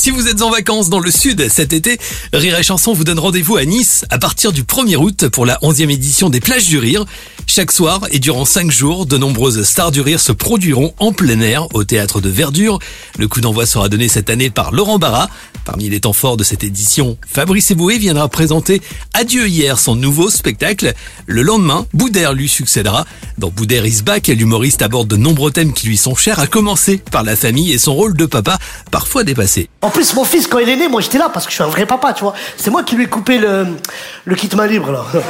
Si vous êtes en vacances dans le sud cet été, Rire et Chanson vous donne rendez-vous à Nice à partir du 1er août pour la 11e édition des plages du rire. Chaque soir et durant 5 jours, de nombreuses stars du rire se produiront en plein air au théâtre de Verdure. Le coup d'envoi sera donné cette année par Laurent Barra. Parmi les temps forts de cette édition, Fabrice Eboué viendra présenter Adieu hier son nouveau spectacle. Le lendemain, Boudère lui succédera. Dans Boudère is back, l'humoriste aborde de nombreux thèmes qui lui sont chers, à commencer par la famille et son rôle de papa, parfois dépassé. En plus, mon fils, quand il est né, moi j'étais là parce que je suis un vrai papa, tu vois. C'est moi qui lui ai coupé le, le kit main libre, là.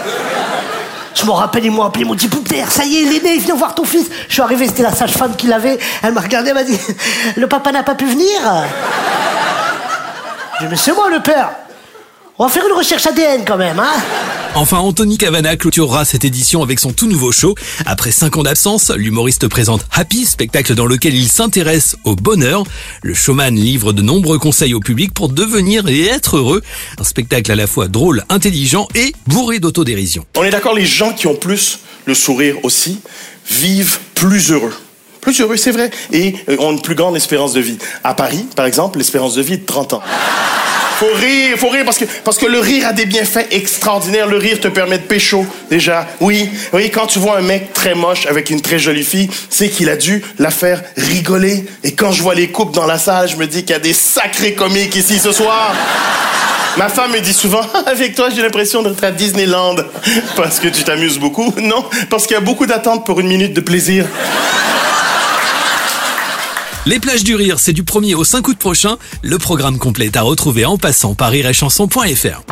Je m'en rappelle, ils m'ont appelé, ils m'ont dit Poupère, ça y est, il est né, viens voir ton fils. Je suis arrivé, c'était la sage-femme qui l'avait. Elle m'a regardé, elle m'a dit Le papa n'a pas pu venir Mais c'est moi le père On va faire une recherche ADN quand même, hein Enfin, Anthony Cavana clôturera cette édition avec son tout nouveau show. Après 5 ans d'absence, l'humoriste présente Happy, spectacle dans lequel il s'intéresse au bonheur. Le showman livre de nombreux conseils au public pour devenir et être heureux. Un spectacle à la fois drôle, intelligent et bourré d'autodérision. On est d'accord, les gens qui ont plus le sourire aussi vivent plus heureux. Plus heureux, c'est vrai, et euh, ont une plus grande espérance de vie. À Paris, par exemple, l'espérance de vie est de 30 ans. Faut rire, faut rire parce que, parce que le rire a des bienfaits extraordinaires. Le rire te permet de pécho, déjà. Oui, oui, quand tu vois un mec très moche avec une très jolie fille, c'est qu'il a dû la faire rigoler. Et quand je vois les couples dans la salle, je me dis qu'il y a des sacrés comiques ici ce soir. Ma femme me dit souvent, avec toi, j'ai l'impression d'être à Disneyland. Parce que tu t'amuses beaucoup. Non, parce qu'il y a beaucoup d'attentes pour une minute de plaisir. Les plages du rire, c'est du 1er au 5 août prochain. Le programme complet est à retrouver en passant par rirechanson.fr.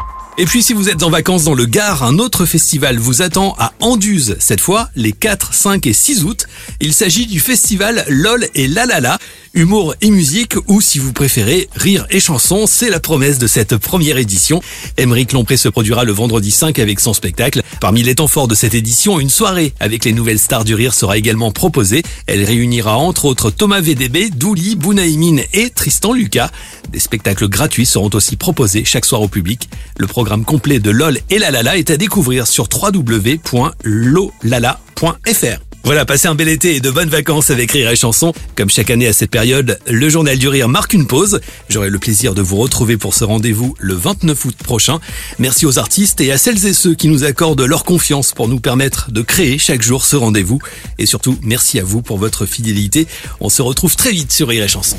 Et puis si vous êtes en vacances dans le Gard, un autre festival vous attend à Anduze, cette fois les 4, 5 et 6 août. Il s'agit du festival LOL et La La La, humour et musique ou si vous préférez rire et chanson, c'est la promesse de cette première édition. Émeric Lompré se produira le vendredi 5 avec son spectacle. Parmi les temps forts de cette édition, une soirée avec les nouvelles stars du rire sera également proposée. Elle réunira entre autres Thomas VDB, Douli, Bounaïmine et Tristan Lucas. Des spectacles gratuits seront aussi proposés chaque soir au public. Le programme complet de LOL et La La La est à découvrir sur www.lolala.fr. Voilà, passez un bel été et de bonnes vacances avec Rire et Chanson. Comme chaque année à cette période, le Journal du Rire marque une pause. J'aurai le plaisir de vous retrouver pour ce rendez-vous le 29 août prochain. Merci aux artistes et à celles et ceux qui nous accordent leur confiance pour nous permettre de créer chaque jour ce rendez-vous. Et surtout, merci à vous pour votre fidélité. On se retrouve très vite sur Rire et Chanson.